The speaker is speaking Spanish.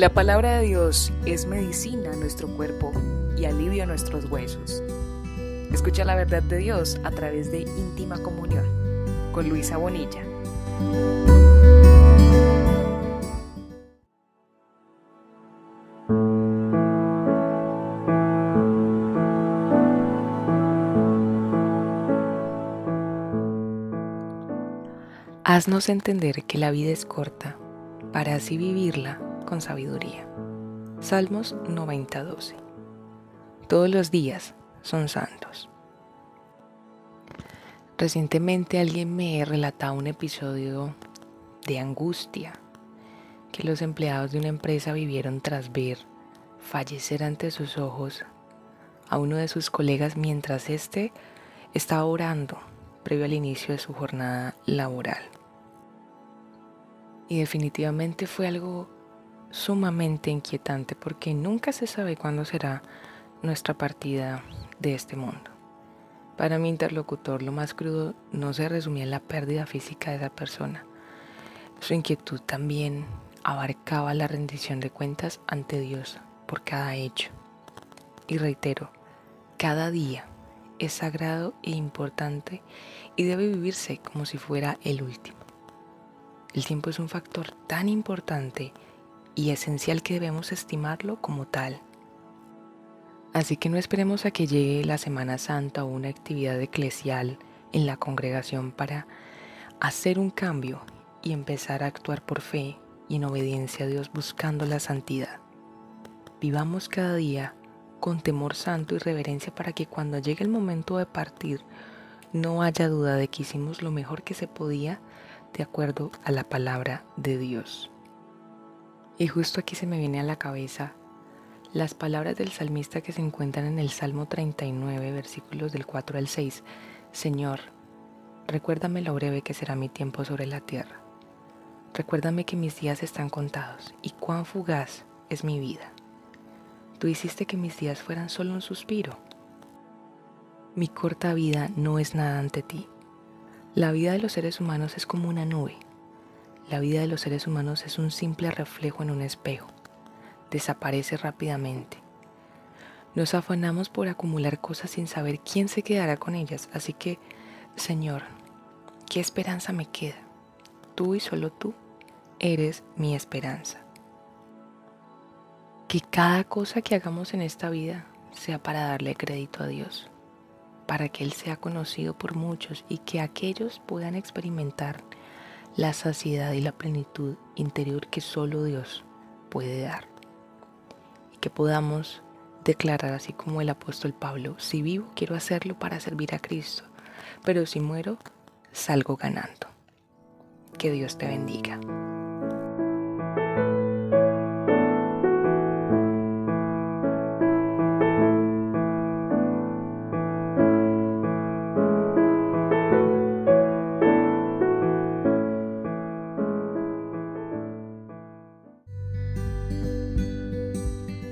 La palabra de Dios es medicina a nuestro cuerpo y alivio a nuestros huesos. Escucha la verdad de Dios a través de íntima comunión con Luisa Bonilla. Haznos entender que la vida es corta para así vivirla con sabiduría. Salmos 90:12. Todos los días son santos. Recientemente alguien me relataba un episodio de angustia que los empleados de una empresa vivieron tras ver fallecer ante sus ojos a uno de sus colegas mientras éste estaba orando previo al inicio de su jornada laboral. Y definitivamente fue algo sumamente inquietante porque nunca se sabe cuándo será nuestra partida de este mundo. Para mi interlocutor lo más crudo no se resumía en la pérdida física de esa persona. Su inquietud también abarcaba la rendición de cuentas ante Dios por cada hecho. Y reitero, cada día es sagrado e importante y debe vivirse como si fuera el último. El tiempo es un factor tan importante y esencial que debemos estimarlo como tal. Así que no esperemos a que llegue la Semana Santa o una actividad eclesial en la congregación para hacer un cambio y empezar a actuar por fe y en obediencia a Dios buscando la santidad. Vivamos cada día con temor santo y reverencia para que cuando llegue el momento de partir no haya duda de que hicimos lo mejor que se podía de acuerdo a la palabra de Dios. Y justo aquí se me viene a la cabeza las palabras del salmista que se encuentran en el Salmo 39, versículos del 4 al 6. Señor, recuérdame lo breve que será mi tiempo sobre la tierra. Recuérdame que mis días están contados y cuán fugaz es mi vida. Tú hiciste que mis días fueran solo un suspiro. Mi corta vida no es nada ante ti. La vida de los seres humanos es como una nube. La vida de los seres humanos es un simple reflejo en un espejo. Desaparece rápidamente. Nos afanamos por acumular cosas sin saber quién se quedará con ellas. Así que, Señor, ¿qué esperanza me queda? Tú y solo tú eres mi esperanza que cada cosa que hagamos en esta vida sea para darle crédito a Dios, para que Él sea conocido por muchos y que aquellos puedan experimentar la saciedad y la plenitud interior que solo Dios puede dar. Y que podamos declarar así como el apóstol Pablo, si vivo quiero hacerlo para servir a Cristo, pero si muero salgo ganando. Que Dios te bendiga.